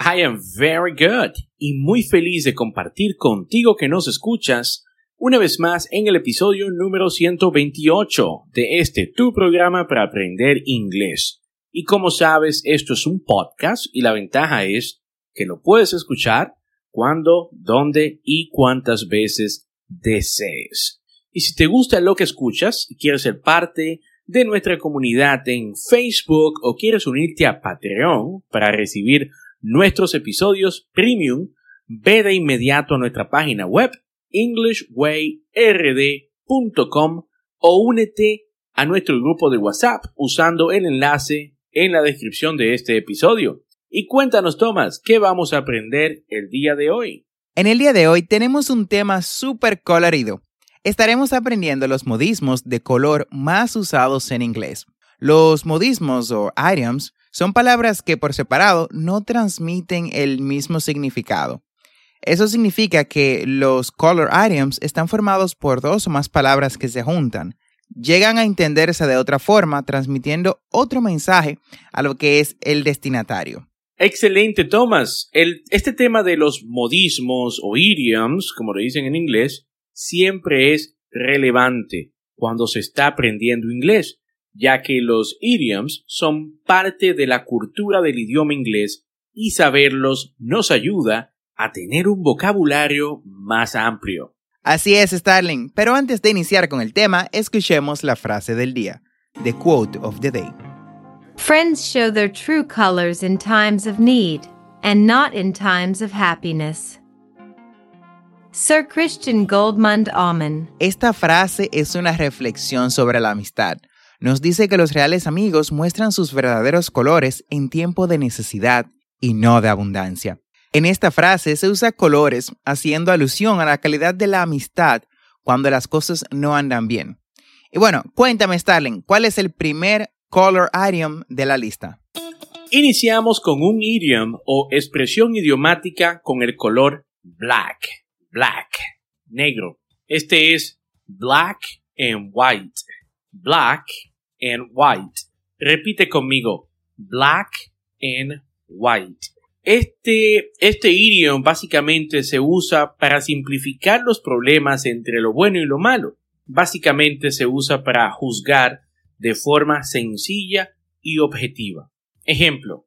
I am very good y muy feliz de compartir contigo que nos escuchas una vez más en el episodio número 128 de este tu programa para aprender inglés. Y como sabes, esto es un podcast y la ventaja es que lo puedes escuchar cuando, dónde y cuántas veces desees. Y si te gusta lo que escuchas y quieres ser parte de nuestra comunidad en Facebook o quieres unirte a Patreon para recibir nuestros episodios premium, ve de inmediato a nuestra página web englishwayrd.com o únete a nuestro grupo de WhatsApp usando el enlace en la descripción de este episodio. Y cuéntanos, Tomás, ¿qué vamos a aprender el día de hoy? En el día de hoy tenemos un tema súper colorido. Estaremos aprendiendo los modismos de color más usados en inglés. Los modismos o idioms son palabras que por separado no transmiten el mismo significado. Eso significa que los color items están formados por dos o más palabras que se juntan. Llegan a entenderse de otra forma, transmitiendo otro mensaje a lo que es el destinatario. Excelente, Thomas. este tema de los modismos o idioms, como lo dicen en inglés, siempre es relevante cuando se está aprendiendo inglés, ya que los idioms son parte de la cultura del idioma inglés y saberlos nos ayuda a tener un vocabulario más amplio. Así es, Starling, pero antes de iniciar con el tema, escuchemos la frase del día, the quote of the day. Friends show their true colors in times of need and not in times of happiness. Sir Christian Goldmund Amen. Esta frase es una reflexión sobre la amistad nos dice que los reales amigos muestran sus verdaderos colores en tiempo de necesidad y no de abundancia. En esta frase se usa colores haciendo alusión a la calidad de la amistad cuando las cosas no andan bien. Y bueno, cuéntame Starling, ¿cuál es el primer color idiom de la lista? Iniciamos con un idiom o expresión idiomática con el color black, black, negro. Este es black and white. Black and white. Repite conmigo. Black and white. Este, este básicamente se usa para simplificar los problemas entre lo bueno y lo malo. Básicamente se usa para juzgar de forma sencilla y objetiva. Ejemplo.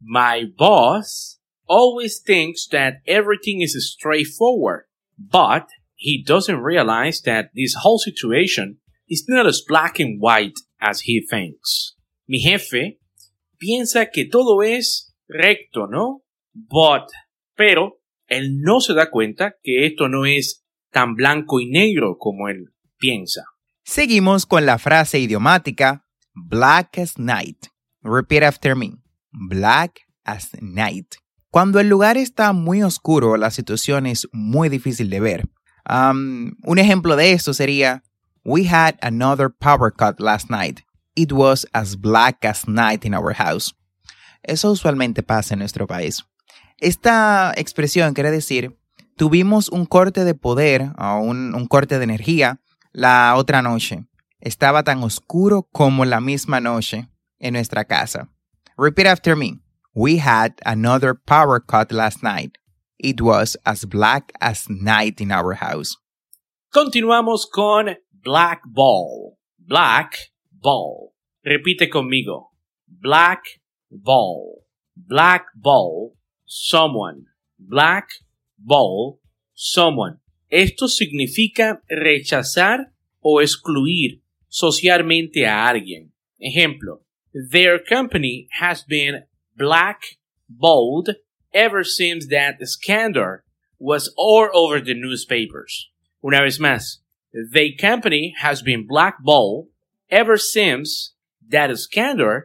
My boss always thinks that everything is straightforward, but he doesn't realize that this whole situation is not as black and white as he thinks. Mi jefe piensa que todo es recto, ¿no? But, pero él no se da cuenta que esto no es tan blanco y negro como él piensa. Seguimos con la frase idiomática black as night. Repeat after me. Black as night. Cuando el lugar está muy oscuro, la situación es muy difícil de ver. Um, un ejemplo de esto sería We had another power cut last night. It was as black as night in our house. Eso usualmente pasa en nuestro país. Esta expresión quiere decir, tuvimos un corte de poder o un, un corte de energía la otra noche. Estaba tan oscuro como la misma noche en nuestra casa. Repeat after me. We had another power cut last night. It was as black as night in our house. Continuamos con black ball. Black ball. Repite conmigo. Black ball. Black ball. Someone. Black ball. Someone. Esto significa rechazar o excluir socialmente a alguien. Ejemplo. Their company has been black balled ever since that scandal was all over the newspapers. Una vez más, the company has been blackballed ever since that scandal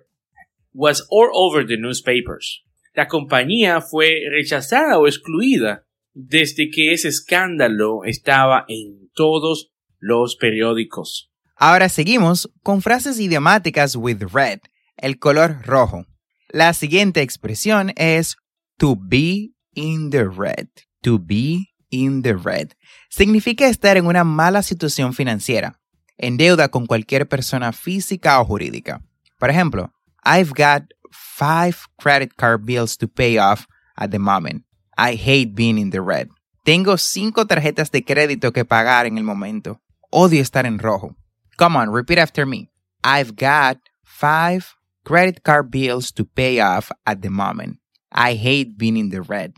was all over the newspapers. la compañía fue rechazada o excluida desde que ese escándalo estaba en todos los periódicos. Ahora seguimos con frases idiomáticas with red, el color rojo. La siguiente expresión es to be in the red. To be in the red. Significa estar en una mala situación financiera, en deuda con cualquier persona física o jurídica. Por ejemplo, I've got five credit card bills to pay off at the moment. I hate being in the red. Tengo cinco tarjetas de crédito que pagar en el momento. Odio estar en rojo. Come on, repeat after me. I've got five credit card bills to pay off at the moment. I hate being in the red.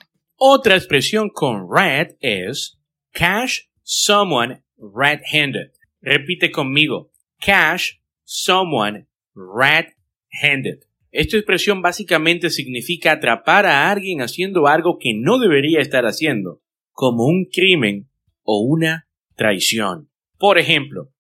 Otra expresión con red es cash someone red-handed. Repite conmigo. Cash someone red-handed. Esta expresión básicamente significa atrapar a alguien haciendo algo que no debería estar haciendo, como un crimen o una traición. Por ejemplo,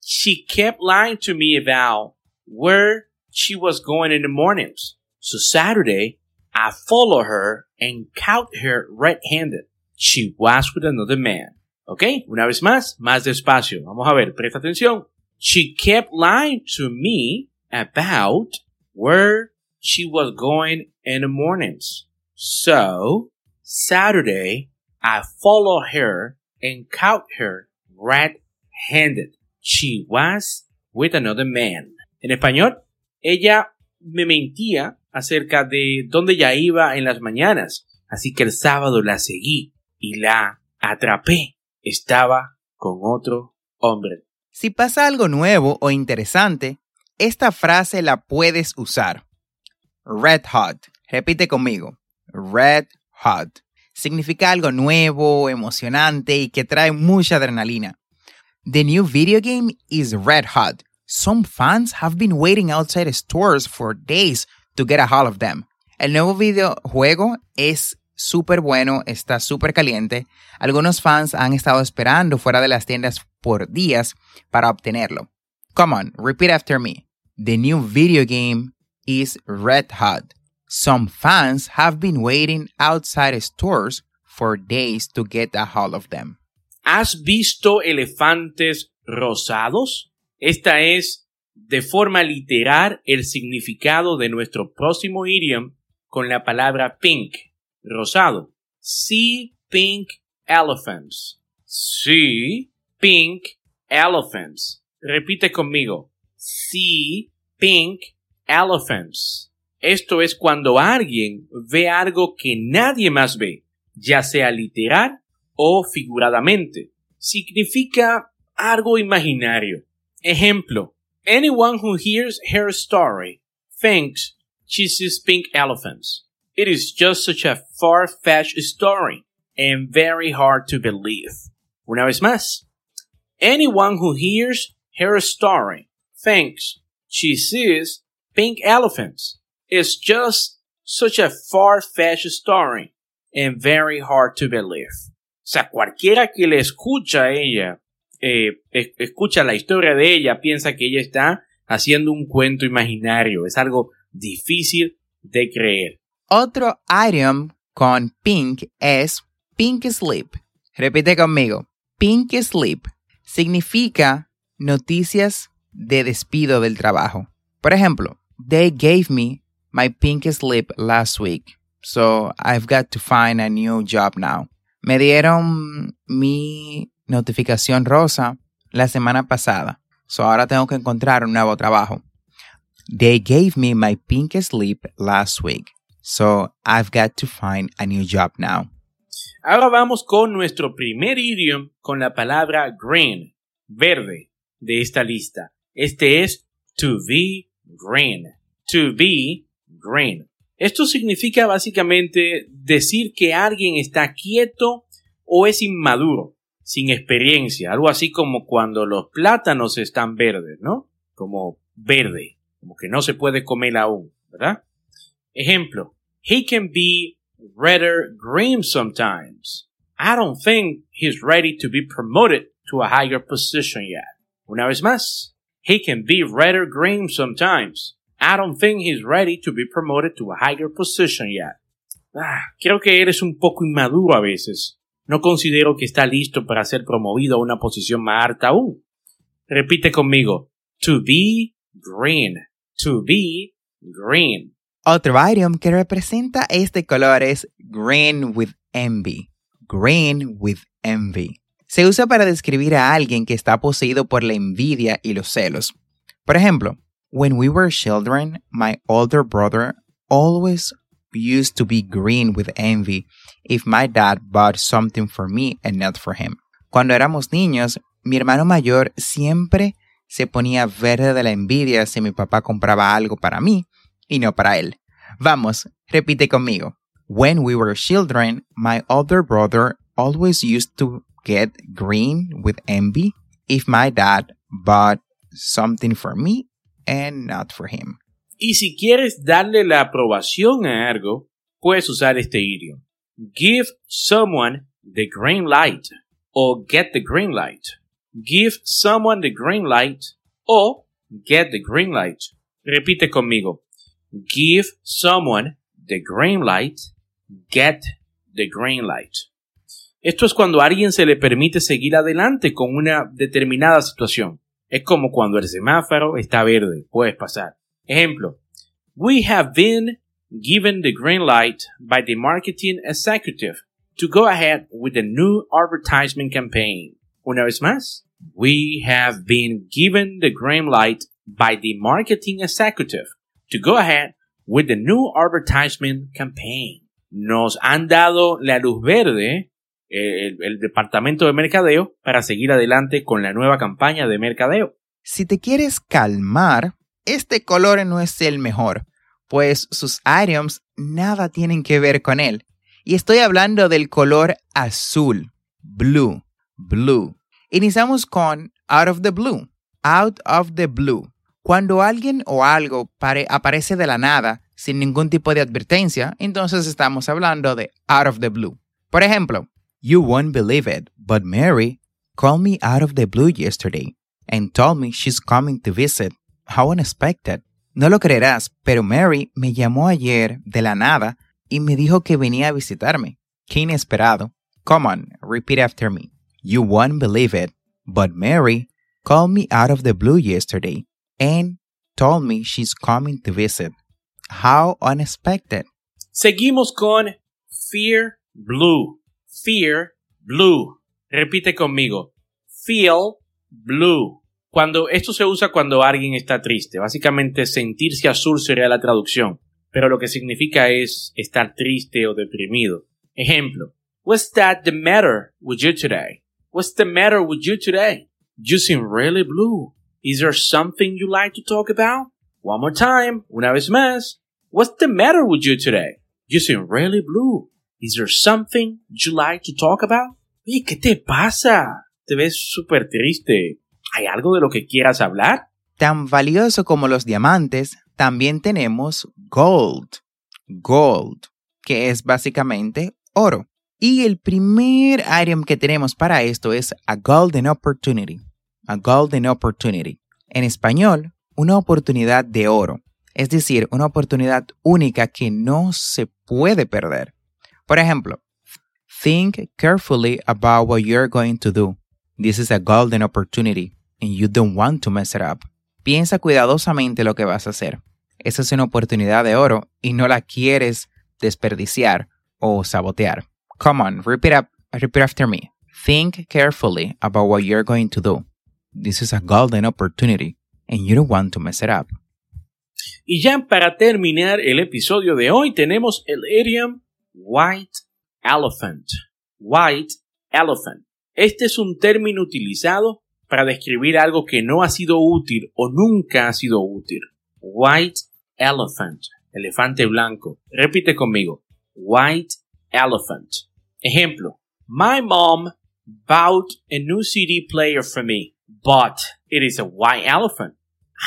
she kept lying to me about where she was going in the mornings. So Saturday, I followed her and caught her red-handed. She was with another man. ¿Ok? Una vez más, más despacio. Vamos a ver, presta atención. She kept lying to me about where she was going in the mornings. So, Saturday, I followed her and caught her red-handed. She was with another man. En español, ella me mentía acerca de dónde ya iba en las mañanas, así que el sábado la seguí y la atrapé. Estaba con otro hombre. Si pasa algo nuevo o interesante, esta frase la puedes usar. Red hot. Repite conmigo. Red hot. Significa algo nuevo, emocionante y que trae mucha adrenalina. The new video game is red hot. Some fans have been waiting outside stores for days to get a hold of them. El nuevo videojuego es súper bueno, está súper caliente. Algunos fans han estado esperando fuera de las tiendas por días para obtenerlo. Come on, repeat after me. The new video game is red hot. Some fans have been waiting outside stores for days to get a hold of them. ¿Has visto elefantes rosados? Esta es, de forma literal, el significado de nuestro próximo idiom con la palabra pink, rosado. See pink elephants. See pink elephants. Repite conmigo see pink elephants. Esto es cuando alguien ve algo que nadie más ve, ya sea literal o figuradamente. Significa algo imaginario. Ejemplo, anyone who hears her story thinks she sees pink elephants. It is just such a far-fetched story and very hard to believe. Una vez más, anyone who hears her story thinks she sees pink elephants. It's just such a far-fetched story and very hard to believe. O sea, cualquiera que le escucha a ella, eh, escucha la historia de ella, piensa que ella está haciendo un cuento imaginario. Es algo difícil de creer. Otro item con pink es pink sleep. Repite conmigo. Pink sleep significa noticias de despido del trabajo. Por ejemplo, they gave me my pink slip last week, so I've got to find a new job now. Me dieron mi notificación rosa la semana pasada, so ahora tengo que encontrar un nuevo trabajo. They gave me my pink slip last week, so I've got to find a new job now. Ahora vamos con nuestro primer idioma con la palabra green, verde, de esta lista. Este es to be green. To be green. Esto significa básicamente decir que alguien está quieto o es inmaduro, sin experiencia, algo así como cuando los plátanos están verdes, ¿no? Como verde, como que no se puede comer aún, ¿verdad? Ejemplo, he can be redder green sometimes. I don't think he's ready to be promoted to a higher position yet. Una vez más, He can be or green sometimes. I don't think he's ready to be promoted to a higher position yet. Ah, creo que eres un poco inmaduro a veces. No considero que está listo para ser promovido a una posición más alta aún. Repite conmigo. To be green. To be green. Otro item que representa este color es green with envy. Green with envy. Se usa para describir a alguien que está poseído por la envidia y los celos. Por ejemplo, when we were children, my older brother always used to be green with envy if my dad bought something for me and not for him. Cuando éramos niños, mi hermano mayor siempre se ponía verde de la envidia si mi papá compraba algo para mí y no para él. Vamos, repite conmigo. When we were children, my older brother always used to get green with envy if my dad bought something for me and not for him. Y si quieres darle la aprobación a algo, puedes usar este idioma. Give someone the green light o get the green light. Give someone the green light o get the green light. Repite conmigo. Give someone the green light, get the green light. Esto es cuando a alguien se le permite seguir adelante con una determinada situación. Es como cuando el semáforo está verde, puedes pasar. Ejemplo, we have been given the green light by the marketing executive to go ahead with the new advertisement campaign. Una vez más, we have been given the green light by the marketing executive to go ahead with the new advertisement campaign. Nos han dado la luz verde el departamento de mercadeo para seguir adelante con la nueva campaña de mercadeo. Si te quieres calmar, este color no es el mejor, pues sus items nada tienen que ver con él. Y estoy hablando del color azul, blue, blue. Iniciamos con out of the blue, out of the blue. Cuando alguien o algo pare aparece de la nada, sin ningún tipo de advertencia, entonces estamos hablando de out of the blue. Por ejemplo, you won't believe it, but Mary called me out of the blue yesterday and told me she's coming to visit. How unexpected. No lo creerás, pero Mary me llamó ayer de la nada y me dijo que venía a visitarme. Qué inesperado. Come on, repeat after me. You won't believe it, but Mary called me out of the blue yesterday and told me she's coming to visit. How unexpected. Seguimos con fear blue. Fear blue. Repite conmigo. Feel blue. Cuando esto se usa cuando alguien está triste, básicamente sentirse azul sería la traducción, pero lo que significa es estar triste o deprimido. Ejemplo, What's that the matter with you today? What's the matter with you today? You seem really blue. Is there something you like to talk about? One more time, una vez más. What's the matter with you today? You seem really blue. Is there something you like to talk about? Oye, ¿qué te pasa? Te ves súper triste. ¿Hay algo de lo que quieras hablar? Tan valioso como los diamantes, también tenemos gold. Gold, que es básicamente oro. Y el primer item que tenemos para esto es a golden opportunity. A golden opportunity. En español, una oportunidad de oro. Es decir, una oportunidad única que no se puede perder. Por ejemplo, think carefully about what you're going to do. This is a golden opportunity and you don't want to mess it up. Piensa cuidadosamente lo que vas a hacer. Esa es una oportunidad de oro y no la quieres desperdiciar o sabotear. Come on, repeat, up, repeat after me. Think carefully about what you're going to do. This is a golden opportunity and you don't want to mess it up. Y ya para terminar el episodio de hoy tenemos el idiom white elephant. White elephant. Este es un término utilizado para describir algo que no ha sido útil o nunca ha sido útil. White elephant. Elefante blanco. Repite conmigo. White elephant. Ejemplo. My mom bought a new CD player for me, but it is a white elephant.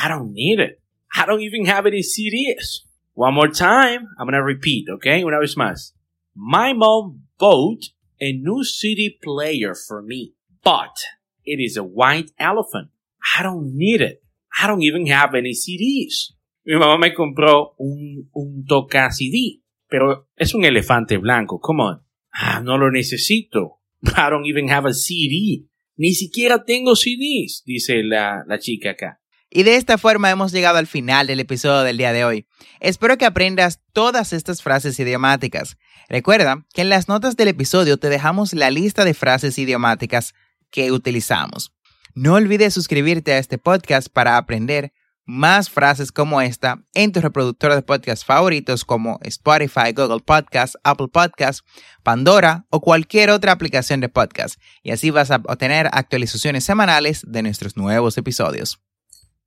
I don't need it. I don't even have any CDs. One more time. I'm gonna repeat, okay? Una vez más. My mom bought a new CD player for me, but it is a white elephant. I don't need it. I don't even have any CDs. Mi mamá me compró un, un toca CD, pero es un elefante blanco. Come on. Ah, no lo necesito. I don't even have a CD. Ni siquiera tengo CDs, dice la, la chica acá. Y de esta forma hemos llegado al final del episodio del día de hoy. Espero que aprendas todas estas frases idiomáticas. Recuerda que en las notas del episodio te dejamos la lista de frases idiomáticas que utilizamos. No olvides suscribirte a este podcast para aprender más frases como esta en tu reproductor de podcast favoritos como Spotify, Google Podcast, Apple Podcast, Pandora o cualquier otra aplicación de podcast. Y así vas a obtener actualizaciones semanales de nuestros nuevos episodios.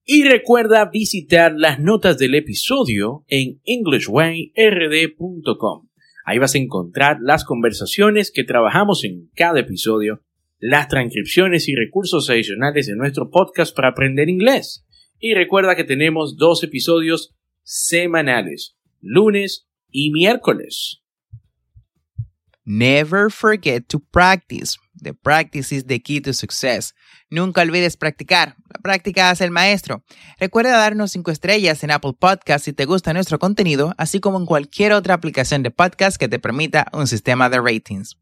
Y recuerda visitar las notas del episodio en englishwayrd.com. Ahí vas a encontrar las conversaciones que trabajamos en cada episodio, las transcripciones y recursos adicionales de nuestro podcast para aprender inglés. Y recuerda que tenemos dos episodios semanales, lunes y miércoles. Never forget to practice. The practice is the key to success. Nunca olvides practicar. La práctica hace el maestro. Recuerda darnos 5 estrellas en Apple Podcast si te gusta nuestro contenido, así como en cualquier otra aplicación de podcast que te permita un sistema de ratings.